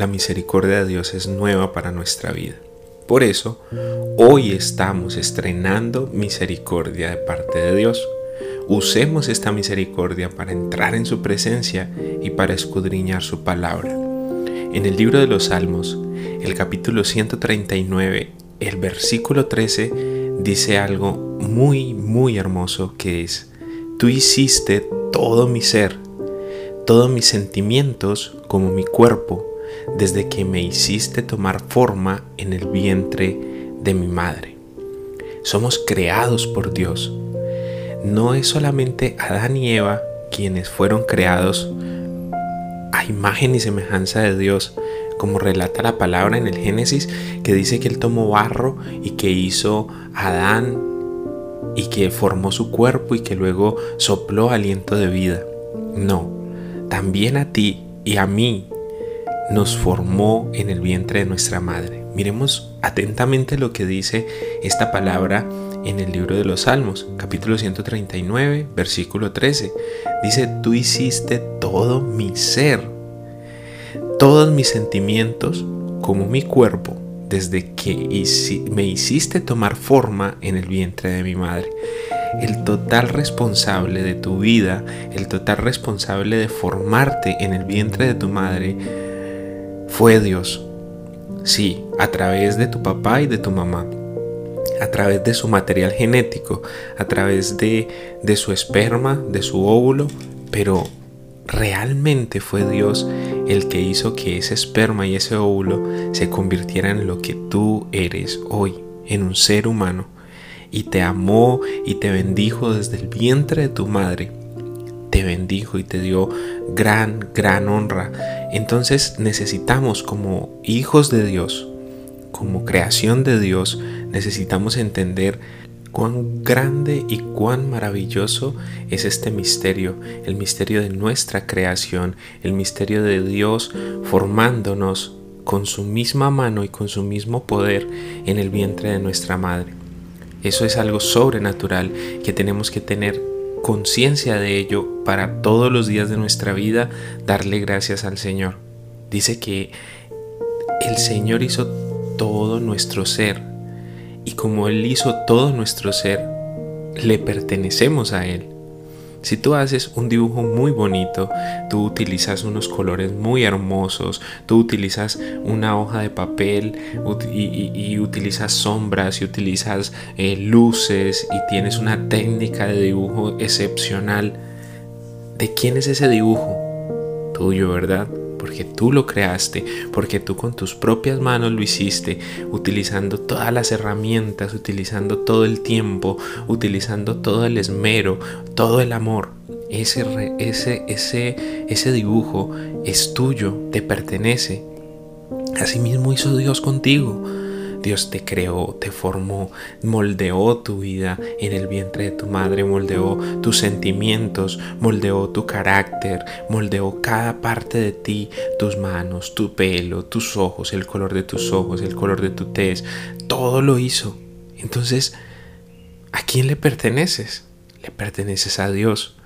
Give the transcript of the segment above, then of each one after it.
la misericordia de Dios es nueva para nuestra vida. Por eso, hoy estamos estrenando misericordia de parte de Dios. Usemos esta misericordia para entrar en su presencia y para escudriñar su palabra. En el libro de los Salmos, el capítulo 139, el versículo 13, dice algo muy, muy hermoso que es, tú hiciste todo mi ser todos mis sentimientos como mi cuerpo desde que me hiciste tomar forma en el vientre de mi madre. Somos creados por Dios. No es solamente Adán y Eva quienes fueron creados a imagen y semejanza de Dios, como relata la palabra en el Génesis, que dice que Él tomó barro y que hizo Adán y que formó su cuerpo y que luego sopló aliento de vida. No, también a ti y a mí nos formó en el vientre de nuestra madre. Miremos atentamente lo que dice esta palabra en el libro de los Salmos, capítulo 139, versículo 13. Dice, tú hiciste todo mi ser, todos mis sentimientos como mi cuerpo, desde que me hiciste tomar forma en el vientre de mi madre el total responsable de tu vida, el total responsable de formarte en el vientre de tu madre, fue Dios. Sí, a través de tu papá y de tu mamá, a través de su material genético, a través de, de su esperma, de su óvulo, pero realmente fue Dios el que hizo que ese esperma y ese óvulo se convirtieran en lo que tú eres hoy, en un ser humano y te amó y te bendijo desde el vientre de tu madre. Te bendijo y te dio gran, gran honra. Entonces necesitamos como hijos de Dios, como creación de Dios, necesitamos entender cuán grande y cuán maravilloso es este misterio, el misterio de nuestra creación, el misterio de Dios formándonos con su misma mano y con su mismo poder en el vientre de nuestra madre. Eso es algo sobrenatural que tenemos que tener conciencia de ello para todos los días de nuestra vida darle gracias al Señor. Dice que el Señor hizo todo nuestro ser y como Él hizo todo nuestro ser, le pertenecemos a Él. Si tú haces un dibujo muy bonito, tú utilizas unos colores muy hermosos, tú utilizas una hoja de papel y, utilizas sombras y utilizas eh, luces y tienes una técnica de dibujo excepcional, ¿de quién es ese dibujo? Tuyo, ¿verdad? Porque tú lo creaste, porque tú con tus propias manos lo hiciste, utilizando todas las herramientas, utilizando todo el tiempo, utilizando todo el esmero, todo el amor. Ese, ese, ese, ese dibujo es tuyo, te pertenece. Asimismo hizo Dios contigo. Dios te creó, te formó, moldeó tu vida en el vientre de tu madre, moldeó tus sentimientos, moldeó tu carácter, moldeó cada parte de ti, tus manos, tu pelo, tus ojos, el color de tus ojos, el color de tu tez, todo lo hizo. Entonces, ¿a quién le perteneces? Le perteneces a Dios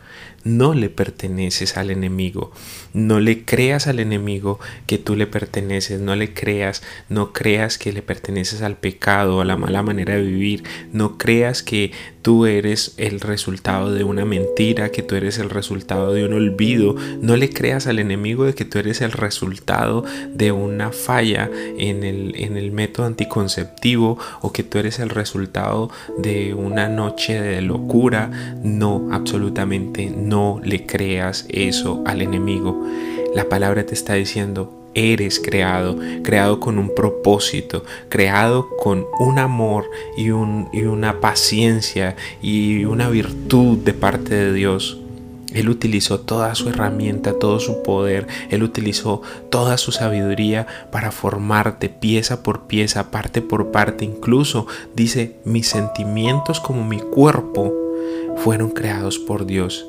no le perteneces al enemigo. No le creas al enemigo que tú le perteneces, no le creas, no creas que le perteneces al pecado, a la mala manera de vivir, no creas que tú eres el resultado de una mentira, que tú eres el resultado de un olvido, no le creas al enemigo de que tú eres el resultado de una falla en el, en el método anticonceptivo o que tú eres el resultado de una noche de locura, no, absolutamente no le creas eso al enemigo. La palabra te está diciendo, eres creado, creado con un propósito, creado con un amor y, un, y una paciencia y una virtud de parte de Dios. Él utilizó toda su herramienta, todo su poder, Él utilizó toda su sabiduría para formarte pieza por pieza, parte por parte. Incluso dice, mis sentimientos como mi cuerpo fueron creados por Dios.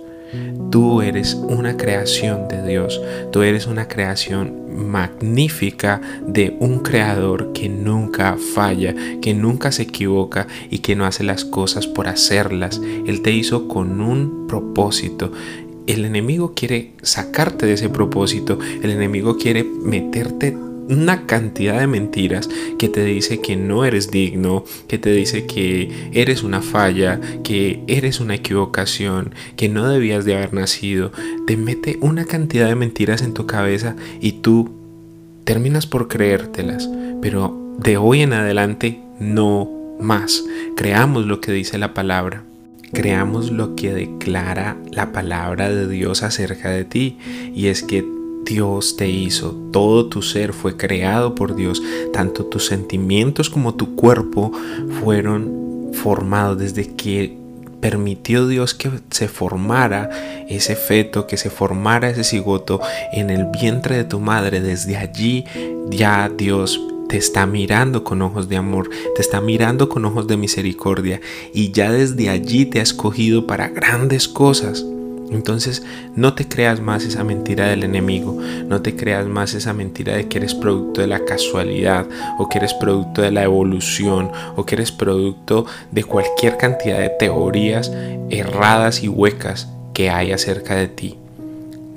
Tú eres una creación de Dios, tú eres una creación magnífica de un creador que nunca falla, que nunca se equivoca y que no hace las cosas por hacerlas. Él te hizo con un propósito. El enemigo quiere sacarte de ese propósito, el enemigo quiere meterte una cantidad de mentiras que te dice que no eres digno, que te dice que eres una falla, que eres una equivocación, que no debías de haber nacido. Te mete una cantidad de mentiras en tu cabeza y tú terminas por creértelas. Pero de hoy en adelante no más. Creamos lo que dice la palabra. Creamos lo que declara la palabra de Dios acerca de ti. Y es que Dios te hizo, todo tu ser fue creado por Dios, tanto tus sentimientos como tu cuerpo fueron formados desde que permitió Dios que se formara ese feto, que se formara ese cigoto en el vientre de tu madre. Desde allí ya Dios te está mirando con ojos de amor, te está mirando con ojos de misericordia y ya desde allí te ha escogido para grandes cosas. Entonces no te creas más esa mentira del enemigo, no te creas más esa mentira de que eres producto de la casualidad o que eres producto de la evolución o que eres producto de cualquier cantidad de teorías erradas y huecas que hay acerca de ti.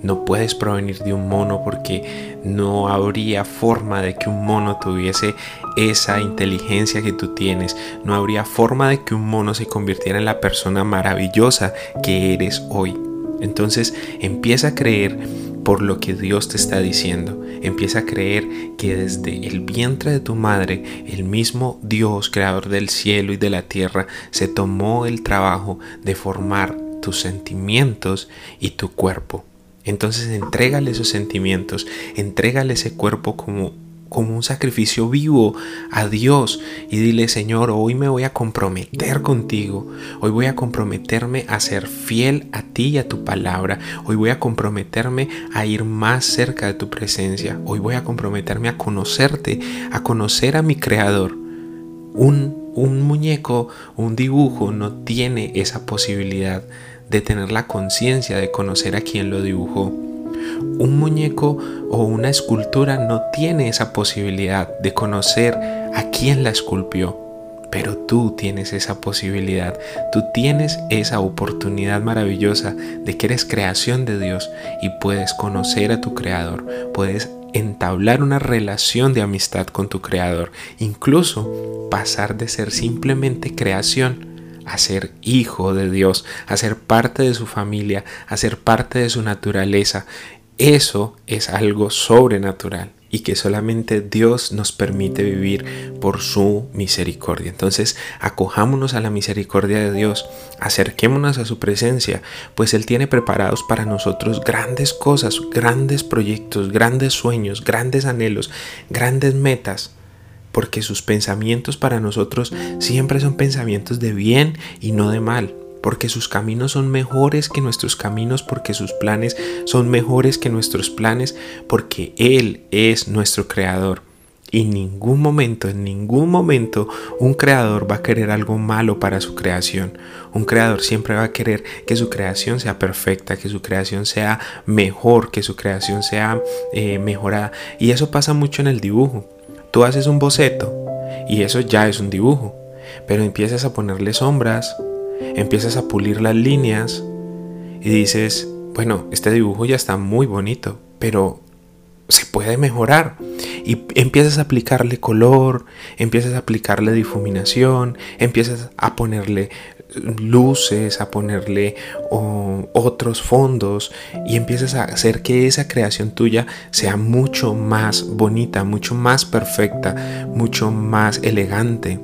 No puedes provenir de un mono porque no habría forma de que un mono tuviese esa inteligencia que tú tienes. No habría forma de que un mono se convirtiera en la persona maravillosa que eres hoy. Entonces empieza a creer por lo que Dios te está diciendo. Empieza a creer que desde el vientre de tu madre, el mismo Dios, creador del cielo y de la tierra, se tomó el trabajo de formar tus sentimientos y tu cuerpo. Entonces entrégale esos sentimientos, entrégale ese cuerpo como como un sacrificio vivo a Dios y dile, Señor, hoy me voy a comprometer contigo, hoy voy a comprometerme a ser fiel a ti y a tu palabra, hoy voy a comprometerme a ir más cerca de tu presencia, hoy voy a comprometerme a conocerte, a conocer a mi Creador. Un, un muñeco, un dibujo no tiene esa posibilidad de tener la conciencia de conocer a quien lo dibujó. Un muñeco o una escultura no tiene esa posibilidad de conocer a quién la esculpió. Pero tú tienes esa posibilidad, tú tienes esa oportunidad maravillosa de que eres creación de Dios y puedes conocer a tu Creador, puedes entablar una relación de amistad con tu Creador, incluso pasar de ser simplemente creación a ser hijo de Dios, a ser parte de su familia, a ser parte de su naturaleza. Eso es algo sobrenatural y que solamente Dios nos permite vivir por su misericordia. Entonces, acojámonos a la misericordia de Dios, acerquémonos a su presencia, pues Él tiene preparados para nosotros grandes cosas, grandes proyectos, grandes sueños, grandes anhelos, grandes metas porque sus pensamientos para nosotros siempre son pensamientos de bien y no de mal, porque sus caminos son mejores que nuestros caminos, porque sus planes son mejores que nuestros planes, porque Él es nuestro creador. Y en ningún momento, en ningún momento, un creador va a querer algo malo para su creación. Un creador siempre va a querer que su creación sea perfecta, que su creación sea mejor, que su creación sea eh, mejorada. Y eso pasa mucho en el dibujo. Tú haces un boceto y eso ya es un dibujo, pero empiezas a ponerle sombras, empiezas a pulir las líneas y dices, bueno, este dibujo ya está muy bonito, pero se puede mejorar. Y empiezas a aplicarle color, empiezas a aplicarle difuminación, empiezas a ponerle luces, a ponerle otros fondos y empiezas a hacer que esa creación tuya sea mucho más bonita, mucho más perfecta, mucho más elegante.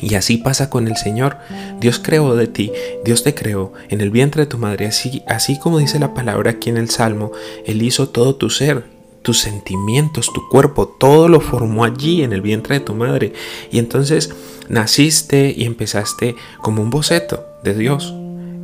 Y así pasa con el Señor. Dios creó de ti, Dios te creó en el vientre de tu madre, así, así como dice la palabra aquí en el Salmo, Él hizo todo tu ser, tus sentimientos, tu cuerpo, todo lo formó allí en el vientre de tu madre. Y entonces naciste y empezaste como un boceto de Dios,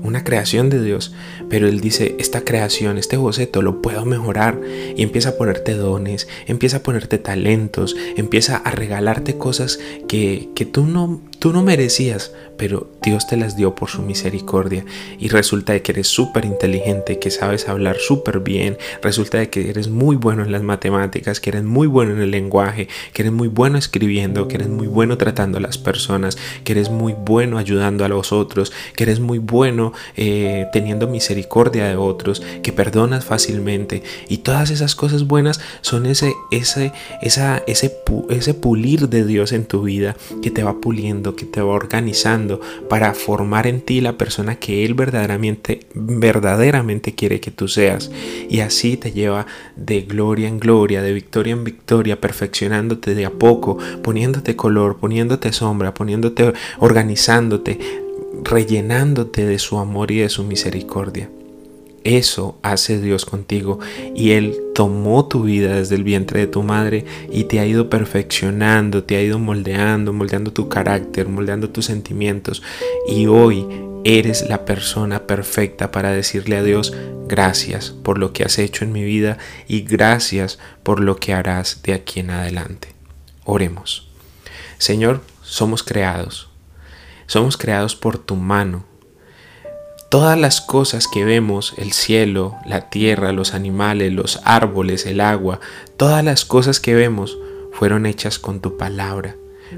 una creación de Dios, pero Él dice, esta creación, este boceto lo puedo mejorar y empieza a ponerte dones, empieza a ponerte talentos, empieza a regalarte cosas que, que tú no Tú no merecías, pero Dios te las dio por su misericordia. Y resulta de que eres súper inteligente, que sabes hablar súper bien, resulta de que eres muy bueno en las matemáticas, que eres muy bueno en el lenguaje, que eres muy bueno escribiendo, que eres muy bueno tratando a las personas, que eres muy bueno ayudando a los otros, que eres muy bueno eh, teniendo misericordia de otros, que perdonas fácilmente y todas esas cosas buenas son ese, ese, esa, ese pulir de Dios en tu vida que te va puliendo que te va organizando para formar en ti la persona que Él verdaderamente, verdaderamente quiere que tú seas. Y así te lleva de gloria en gloria, de victoria en victoria, perfeccionándote de a poco, poniéndote color, poniéndote sombra, poniéndote, organizándote, rellenándote de su amor y de su misericordia. Eso hace Dios contigo y Él tomó tu vida desde el vientre de tu madre y te ha ido perfeccionando, te ha ido moldeando, moldeando tu carácter, moldeando tus sentimientos y hoy eres la persona perfecta para decirle a Dios gracias por lo que has hecho en mi vida y gracias por lo que harás de aquí en adelante. Oremos. Señor, somos creados. Somos creados por tu mano Todas las cosas que vemos, el cielo, la tierra, los animales, los árboles, el agua, todas las cosas que vemos fueron hechas con tu palabra,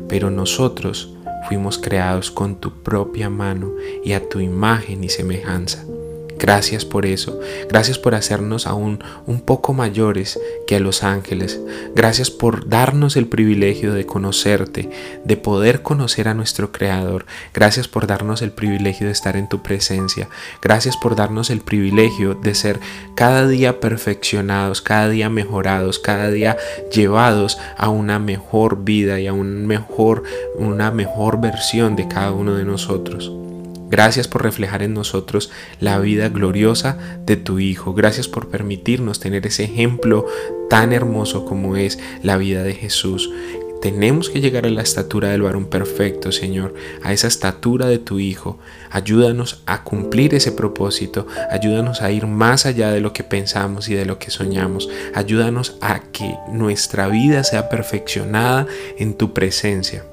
pero nosotros fuimos creados con tu propia mano y a tu imagen y semejanza. Gracias por eso. Gracias por hacernos aún un poco mayores que a los ángeles. Gracias por darnos el privilegio de conocerte, de poder conocer a nuestro Creador. Gracias por darnos el privilegio de estar en tu presencia. Gracias por darnos el privilegio de ser cada día perfeccionados, cada día mejorados, cada día llevados a una mejor vida y a un mejor, una mejor versión de cada uno de nosotros. Gracias por reflejar en nosotros la vida gloriosa de tu Hijo. Gracias por permitirnos tener ese ejemplo tan hermoso como es la vida de Jesús. Tenemos que llegar a la estatura del varón perfecto, Señor, a esa estatura de tu Hijo. Ayúdanos a cumplir ese propósito, ayúdanos a ir más allá de lo que pensamos y de lo que soñamos. Ayúdanos a que nuestra vida sea perfeccionada en tu presencia.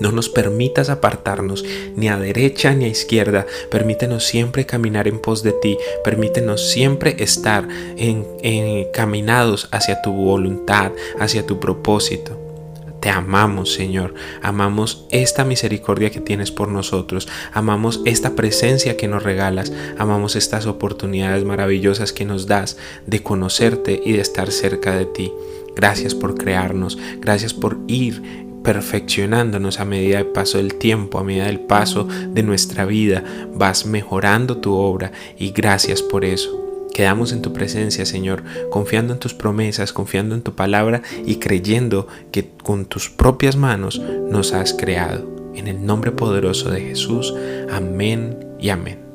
No nos permitas apartarnos ni a derecha ni a izquierda. Permítenos siempre caminar en pos de ti. Permítenos siempre estar encaminados hacia tu voluntad, hacia tu propósito. Te amamos, Señor. Amamos esta misericordia que tienes por nosotros. Amamos esta presencia que nos regalas. Amamos estas oportunidades maravillosas que nos das de conocerte y de estar cerca de ti. Gracias por crearnos. Gracias por ir perfeccionándonos a medida del paso del tiempo, a medida del paso de nuestra vida. Vas mejorando tu obra y gracias por eso. Quedamos en tu presencia, Señor, confiando en tus promesas, confiando en tu palabra y creyendo que con tus propias manos nos has creado. En el nombre poderoso de Jesús. Amén y amén.